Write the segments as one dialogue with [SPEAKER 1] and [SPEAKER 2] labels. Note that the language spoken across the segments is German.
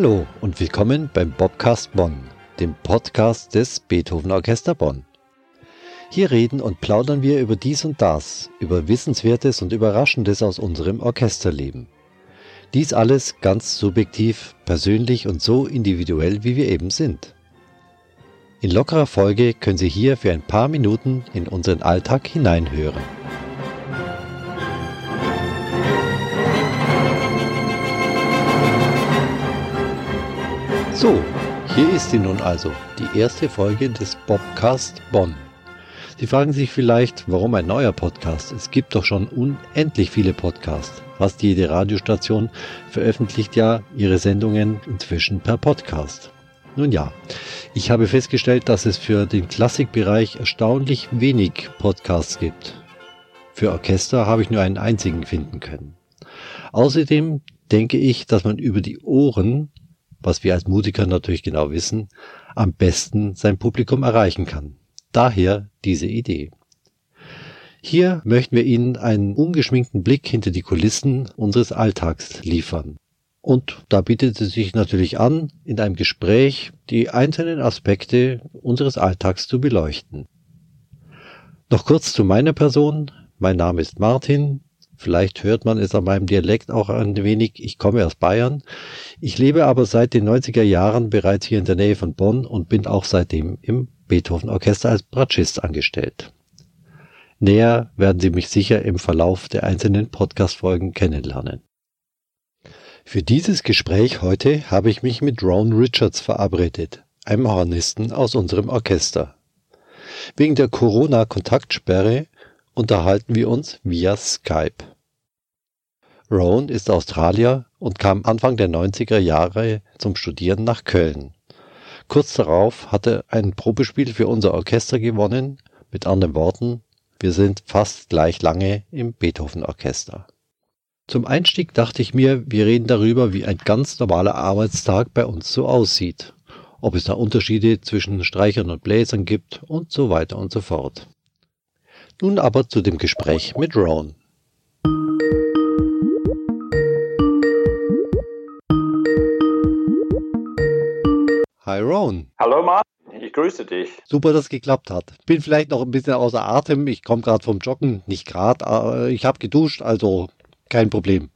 [SPEAKER 1] Hallo und willkommen beim Bobcast Bonn, dem Podcast des Beethoven Orchester Bonn. Hier reden und plaudern wir über dies und das, über Wissenswertes und Überraschendes aus unserem Orchesterleben. Dies alles ganz subjektiv, persönlich und so individuell, wie wir eben sind. In lockerer Folge können Sie hier für ein paar Minuten in unseren Alltag hineinhören. So, hier ist sie nun also, die erste Folge des Bobcast Bonn. Sie fragen sich vielleicht, warum ein neuer Podcast? Es gibt doch schon unendlich viele Podcasts. Fast jede Radiostation veröffentlicht ja ihre Sendungen inzwischen per Podcast. Nun ja, ich habe festgestellt, dass es für den Klassikbereich erstaunlich wenig Podcasts gibt. Für Orchester habe ich nur einen einzigen finden können. Außerdem denke ich, dass man über die Ohren was wir als Musiker natürlich genau wissen, am besten sein Publikum erreichen kann. Daher diese Idee. Hier möchten wir Ihnen einen ungeschminkten Blick hinter die Kulissen unseres Alltags liefern. Und da bietet es sich natürlich an, in einem Gespräch die einzelnen Aspekte unseres Alltags zu beleuchten. Noch kurz zu meiner Person. Mein Name ist Martin. Vielleicht hört man es an meinem Dialekt auch ein wenig. Ich komme aus Bayern. Ich lebe aber seit den 90er Jahren bereits hier in der Nähe von Bonn und bin auch seitdem im Beethoven Orchester als Bratschist angestellt. Näher werden Sie mich sicher im Verlauf der einzelnen Podcast-Folgen kennenlernen. Für dieses Gespräch heute habe ich mich mit Ron Richards verabredet, einem Hornisten aus unserem Orchester. Wegen der Corona-Kontaktsperre unterhalten wir uns via Skype. Rowan ist Australier und kam Anfang der 90er Jahre zum Studieren nach Köln. Kurz darauf hat er ein Probespiel für unser Orchester gewonnen, mit anderen Worten, wir sind fast gleich lange im Beethoven-Orchester. Zum Einstieg dachte ich mir, wir reden darüber, wie ein ganz normaler Arbeitstag bei uns so aussieht, ob es da Unterschiede zwischen Streichern und Bläsern gibt und so weiter und so fort. Nun aber zu dem Gespräch mit Ron. Hi Ron.
[SPEAKER 2] Hallo Martin, ich grüße dich.
[SPEAKER 1] Super, dass es geklappt hat. Bin vielleicht noch ein bisschen außer Atem. Ich komme gerade vom Joggen, nicht gerade. Ich habe geduscht, also kein Problem.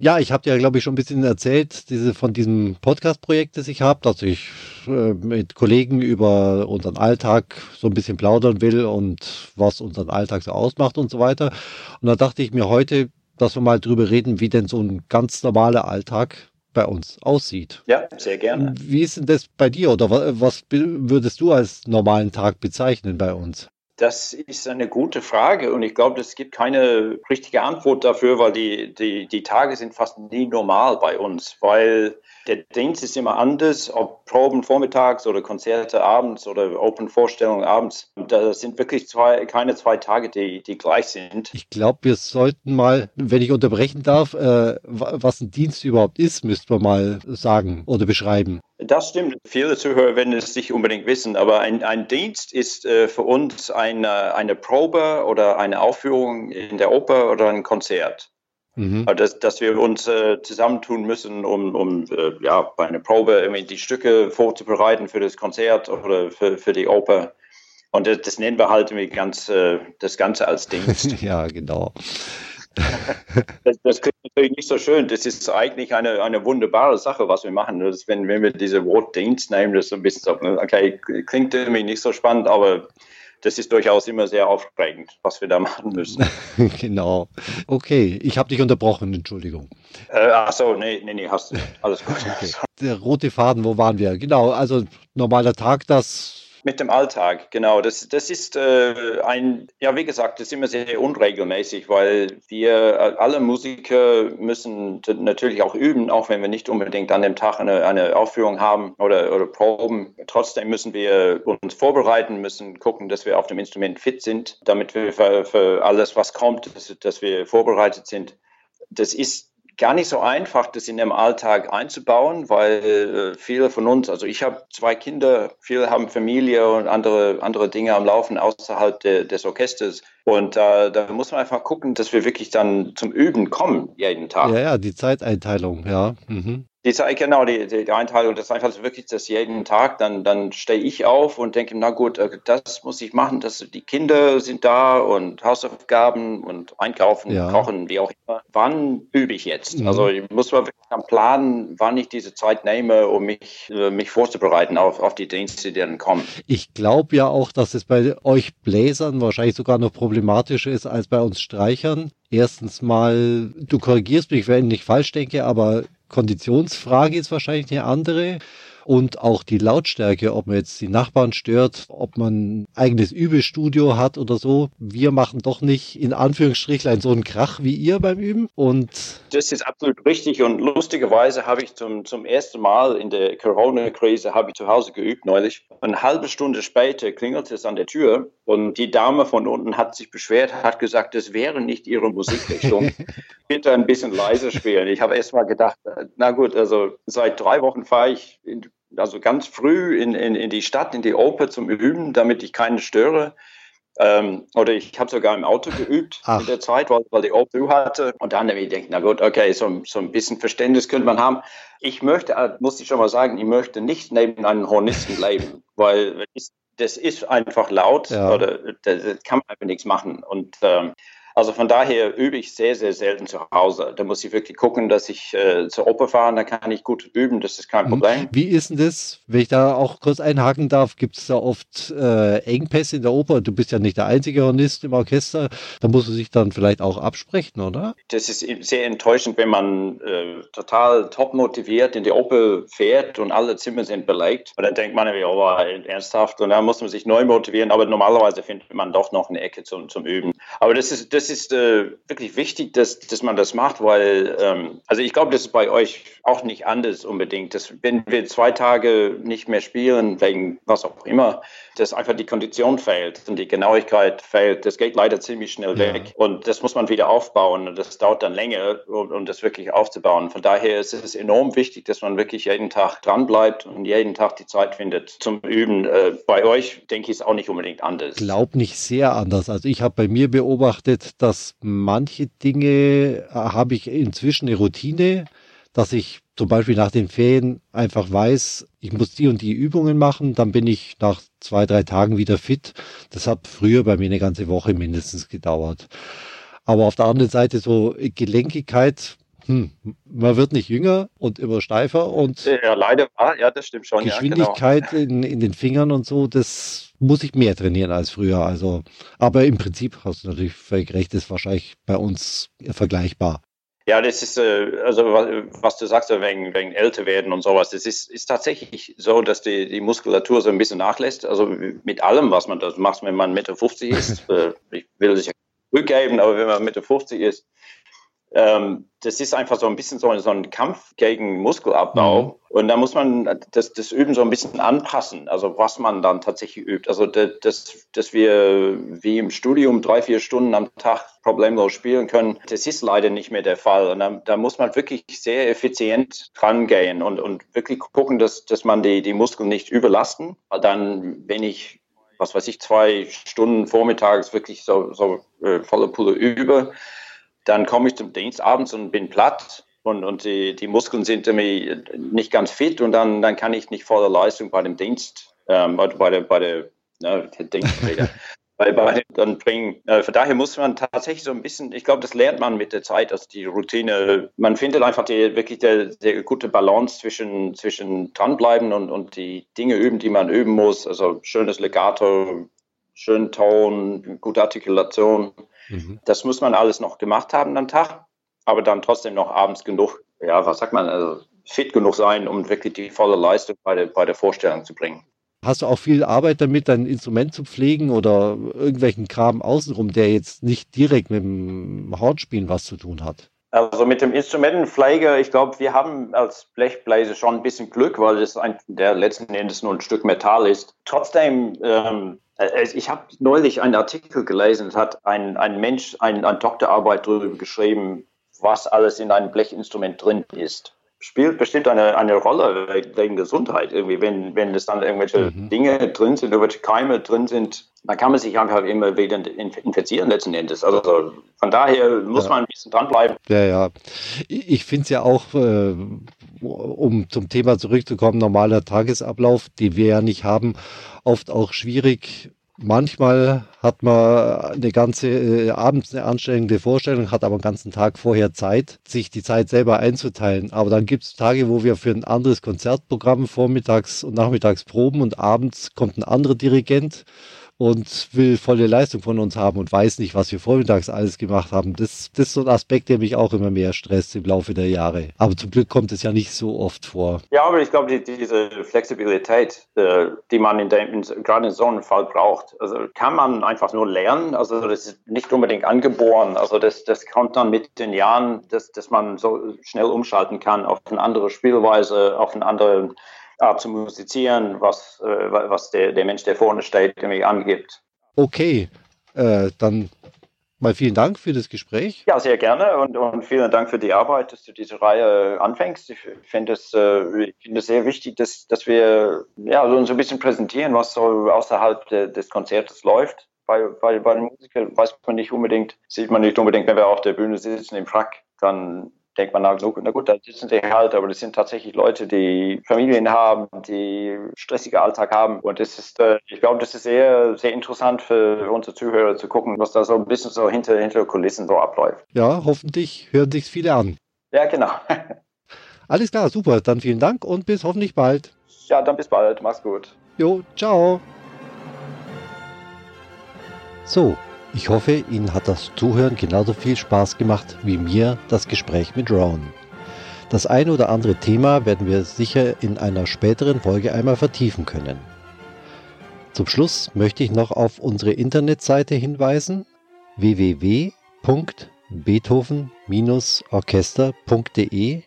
[SPEAKER 1] Ja, ich habe dir, glaube ich, schon ein bisschen erzählt diese, von diesem Podcast-Projekt, das ich habe, dass ich äh, mit Kollegen über unseren Alltag so ein bisschen plaudern will und was unseren Alltag so ausmacht und so weiter. Und da dachte ich mir heute, dass wir mal drüber reden, wie denn so ein ganz normaler Alltag bei uns aussieht.
[SPEAKER 2] Ja, sehr gerne.
[SPEAKER 1] Wie ist denn das bei dir oder was würdest du als normalen Tag bezeichnen bei uns?
[SPEAKER 2] Das ist eine gute Frage und ich glaube, es gibt keine richtige Antwort dafür, weil die, die, die Tage sind fast nie normal bei uns, weil der Dienst ist immer anders, ob Proben vormittags oder Konzerte abends oder Open-Vorstellungen abends. Das sind wirklich zwei, keine zwei Tage, die, die gleich sind.
[SPEAKER 1] Ich glaube, wir sollten mal, wenn ich unterbrechen darf, äh, was ein Dienst überhaupt ist, müsste man mal sagen oder beschreiben.
[SPEAKER 2] Das stimmt. Viele Zuhörer werden es nicht unbedingt wissen, aber ein, ein Dienst ist äh, für uns eine, eine Probe oder eine Aufführung in der Oper oder ein Konzert. Mhm. Also dass, dass wir uns äh, zusammentun müssen, um, um äh, ja, bei einer Probe irgendwie die Stücke vorzubereiten für das Konzert oder für, für die Oper. Und das, das nennen wir halt irgendwie ganz, äh, das Ganze als Dienst.
[SPEAKER 1] ja, genau.
[SPEAKER 2] Das, das, klingt natürlich nicht so schön. Das ist eigentlich eine, eine wunderbare Sache, was wir machen. Das, wenn, wenn wir diese Wort Dienst nehmen, das so ein bisschen so, okay, klingt irgendwie nicht so spannend, aber das ist durchaus immer sehr aufregend, was wir da machen müssen.
[SPEAKER 1] genau. Okay, ich habe dich unterbrochen, Entschuldigung.
[SPEAKER 2] Äh, ach so, nee, nee, nee, hast du. Alles gut. Okay.
[SPEAKER 1] Der rote Faden, wo waren wir? Genau, also normaler Tag, das
[SPEAKER 2] mit dem Alltag, genau. Das, das ist äh, ein, ja, wie gesagt, das ist immer sehr unregelmäßig, weil wir äh, alle Musiker müssen natürlich auch üben, auch wenn wir nicht unbedingt an dem Tag eine, eine Aufführung haben oder, oder Proben. Trotzdem müssen wir uns vorbereiten, müssen gucken, dass wir auf dem Instrument fit sind, damit wir für, für alles, was kommt, dass, dass wir vorbereitet sind. Das ist gar nicht so einfach, das in dem Alltag einzubauen, weil äh, viele von uns, also ich habe zwei Kinder, viele haben Familie und andere, andere Dinge am Laufen außerhalb de, des Orchesters. Und äh, da muss man einfach gucken, dass wir wirklich dann zum Üben kommen jeden Tag.
[SPEAKER 1] Ja, ja, die Zeiteinteilung, ja. Mhm.
[SPEAKER 2] Die Zeit, genau, die, die, Einteilung, das ist einfach wirklich das jeden Tag, dann, dann stehe ich auf und denke, na gut, äh, das muss ich machen, dass die Kinder sind da und Hausaufgaben und einkaufen, ja. kochen, wie auch immer. Wann übe ich jetzt? Mhm. Also ich muss mal wirklich am Plan, wann ich diese Zeit nehme, um mich, äh, mich vorzubereiten auf, auf die Dienste, die dann kommen.
[SPEAKER 1] Ich glaube ja auch, dass es bei euch Bläsern wahrscheinlich sogar noch problematischer ist als bei uns Streichern. Erstens mal, du korrigierst mich, wenn ich falsch denke, aber Konditionsfrage ist wahrscheinlich eine andere und auch die Lautstärke, ob man jetzt die Nachbarn stört, ob man ein eigenes Übestudio hat oder so. Wir machen doch nicht in Anführungsstrichlein so einen Krach wie ihr beim Üben. Und
[SPEAKER 2] das ist absolut richtig und lustigerweise habe ich zum, zum ersten Mal in der Corona-Krise habe ich zu Hause geübt neulich. Eine halbe Stunde später klingelt es an der Tür und die Dame von unten hat sich beschwert, hat gesagt, das wäre nicht ihre Musikrichtung. Bitte ein bisschen leiser spielen. Ich habe erst mal gedacht, na gut, also seit drei Wochen fahre ich in also ganz früh in, in, in die Stadt, in die Oper zum Üben, damit ich keinen störe. Ähm, oder ich habe sogar im Auto geübt Ach. in der Zeit, weil, weil die Oper hatte. Und dann habe ich gedacht, na gut, okay, so, so ein bisschen Verständnis könnte man haben. Ich möchte, äh, muss ich schon mal sagen, ich möchte nicht neben einem Hornisten leben, weil das ist einfach laut ja. oder das, das kann man einfach nichts machen. Und ähm, also von daher übe ich sehr, sehr selten zu Hause. Da muss ich wirklich gucken, dass ich äh, zur Oper fahre, da kann ich gut üben, das ist kein. Problem.
[SPEAKER 1] Wie ist denn das, wenn ich da auch kurz einhaken darf, gibt es da oft äh, Engpässe in der Oper? Du bist ja nicht der einzige Hornist im Orchester, da musst du sich dann vielleicht auch absprechen, oder?
[SPEAKER 2] Das ist sehr enttäuschend, wenn man äh, total top motiviert in die Oper fährt und alle Zimmer sind belegt. Und dann denkt man, oh, ernsthaft, und dann muss man sich neu motivieren, aber normalerweise findet man doch noch eine Ecke zum, zum Üben. Aber das ist, das ist äh, wirklich wichtig, dass, dass man das macht, weil, ähm, also ich glaube, das ist bei euch auch nicht anders unbedingt. Dass, wenn wir zwei Tage nicht mehr spielen, wegen was auch immer, dass einfach die Kondition fehlt und die Genauigkeit fehlt. Das geht leider ziemlich schnell ja. weg. Und das muss man wieder aufbauen. Und das dauert dann länger, um, um das wirklich aufzubauen. Von daher ist es enorm wichtig, dass man wirklich jeden Tag dranbleibt und jeden Tag die Zeit findet zum Üben. Äh, bei euch denke ich, ist auch nicht unbedingt anders.
[SPEAKER 1] Glaub nicht sehr anders. Also ich habe bei mir beobachtet, dass manche Dinge äh, habe ich inzwischen eine Routine, dass ich zum Beispiel nach den Ferien einfach weiß, ich muss die und die Übungen machen, dann bin ich nach zwei, drei Tagen wieder fit. Das hat früher bei mir eine ganze Woche mindestens gedauert. Aber auf der anderen Seite so Gelenkigkeit, hm, man wird nicht jünger und immer steifer und
[SPEAKER 2] ja, leider, ah, ja, das stimmt schon.
[SPEAKER 1] Geschwindigkeit ja, genau. in, in den Fingern und so, das muss ich mehr trainieren als früher. Also, aber im Prinzip hast du natürlich völlig recht, ist wahrscheinlich bei uns vergleichbar.
[SPEAKER 2] Ja, das ist, äh, also was du sagst, wegen, wegen älter werden und sowas, das ist, ist tatsächlich so, dass die, die Muskulatur so ein bisschen nachlässt. Also mit allem, was man das macht, wenn man Mitte 50 ist, äh, ich will sich rückgeben, aber wenn man Mitte 50 ist, ähm, das ist einfach so ein bisschen so, so ein Kampf gegen Muskelabbau. Mhm. Und da muss man das, das Üben so ein bisschen anpassen, also was man dann tatsächlich übt. Also dass, dass wir wie im Studium drei, vier Stunden am Tag problemlos spielen können, das ist leider nicht mehr der Fall. Und da, da muss man wirklich sehr effizient dran gehen und, und wirklich gucken, dass, dass man die, die Muskeln nicht überlasten. Dann, wenn ich was weiß ich, zwei Stunden vormittags wirklich so, so äh, volle Pulle übe, dann komme ich zum Dienst abends und bin platt und, und die, die Muskeln sind irgendwie nicht ganz fit und dann, dann kann ich nicht voller Leistung bei dem Dienst, ähm, bei der, bei der, ne, Dienstträger. bei, bei dann bringen. Äh, von daher muss man tatsächlich so ein bisschen, ich glaube, das lernt man mit der Zeit, also die Routine. Man findet einfach die, wirklich der, der gute Balance zwischen, zwischen dranbleiben und, und die Dinge üben, die man üben muss. Also schönes Legato, schönen Ton, gute Artikulation. Mhm. Das muss man alles noch gemacht haben am Tag, aber dann trotzdem noch abends genug, ja, was sagt man, also fit genug sein, um wirklich die volle Leistung bei der, bei der Vorstellung zu bringen.
[SPEAKER 1] Hast du auch viel Arbeit damit, dein Instrument zu pflegen oder irgendwelchen Kram außenrum, der jetzt nicht direkt mit dem Hornspielen was zu tun hat?
[SPEAKER 2] Also mit dem Instrumentenpflege, ich glaube, wir haben als Blechbläser schon ein bisschen Glück, weil es ein, der letzten Endes nur ein Stück Metall ist. Trotzdem ähm, äh, ich habe neulich einen Artikel gelesen, hat ein, ein Mensch ein, eine Doktorarbeit darüber geschrieben, was alles in einem Blechinstrument drin ist. spielt bestimmt eine, eine Rolle wegen Gesundheit irgendwie, wenn, wenn es dann irgendwelche mhm. Dinge drin sind, irgendwelche Keime drin sind, dann kann man sich einfach immer wieder infizieren letzten Endes. Also von daher muss ja. man ein bisschen dranbleiben.
[SPEAKER 1] Ja, ja. Ich finde es ja auch, äh, um zum Thema zurückzukommen, normaler Tagesablauf, den wir ja nicht haben, oft auch schwierig, Manchmal hat man eine ganze äh, abends eine anstrengende Vorstellung, hat aber den ganzen Tag vorher Zeit, sich die Zeit selber einzuteilen. Aber dann gibt es Tage, wo wir für ein anderes Konzertprogramm vormittags und nachmittags proben und abends kommt ein anderer Dirigent und will volle Leistung von uns haben und weiß nicht, was wir vormittags alles gemacht haben. Das, das ist so ein Aspekt, der mich auch immer mehr stresst im Laufe der Jahre. Aber zum Glück kommt es ja nicht so oft vor.
[SPEAKER 2] Ja, aber ich glaube, die, diese Flexibilität, äh, die man in dem, gerade in so einem Fall braucht, also kann man einfach nur lernen. Also das ist nicht unbedingt angeboren. Also das, das kommt dann mit den Jahren, dass, dass man so schnell umschalten kann auf eine andere Spielweise, auf einen anderen Art zu musizieren, was, äh, was der, der Mensch, der vorne steht, irgendwie angibt.
[SPEAKER 1] Okay, äh, dann mal vielen Dank für das Gespräch.
[SPEAKER 2] Ja, sehr gerne und, und vielen Dank für die Arbeit, dass du diese Reihe anfängst. Ich finde es, äh, find es sehr wichtig, dass, dass wir ja, so ein bisschen präsentieren, was so außerhalb de, des Konzertes läuft. Bei, bei, bei den Musikern weiß man nicht unbedingt, sieht man nicht unbedingt, wenn wir auf der Bühne sitzen im Frack, dann denkt man, na, na gut, da sitzen sie halt, aber das sind tatsächlich Leute, die Familien haben, die stressige Alltag haben. Und das ist, äh, ich glaube, das ist sehr, sehr interessant für unsere Zuhörer zu gucken, was da so ein bisschen so hinter, hinter Kulissen so abläuft.
[SPEAKER 1] Ja, hoffentlich hören sich viele an.
[SPEAKER 2] Ja, genau.
[SPEAKER 1] Alles klar, super. Dann vielen Dank und bis hoffentlich bald.
[SPEAKER 2] Ja, dann bis bald. Mach's gut.
[SPEAKER 1] Jo, ciao. So, ich hoffe, Ihnen hat das Zuhören genauso viel Spaß gemacht wie mir das Gespräch mit Ron. Das ein oder andere Thema werden wir sicher in einer späteren Folge einmal vertiefen können. Zum Schluss möchte ich noch auf unsere Internetseite hinweisen www.beethoven-orchester.de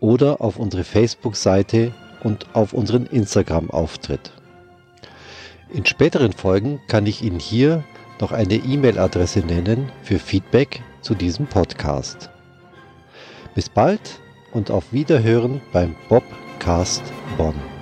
[SPEAKER 1] oder auf unsere Facebook-Seite und auf unseren Instagram-Auftritt. In späteren Folgen kann ich Ihnen hier noch eine E-Mail-Adresse nennen für Feedback zu diesem Podcast. Bis bald und auf Wiederhören beim Bobcast Bonn.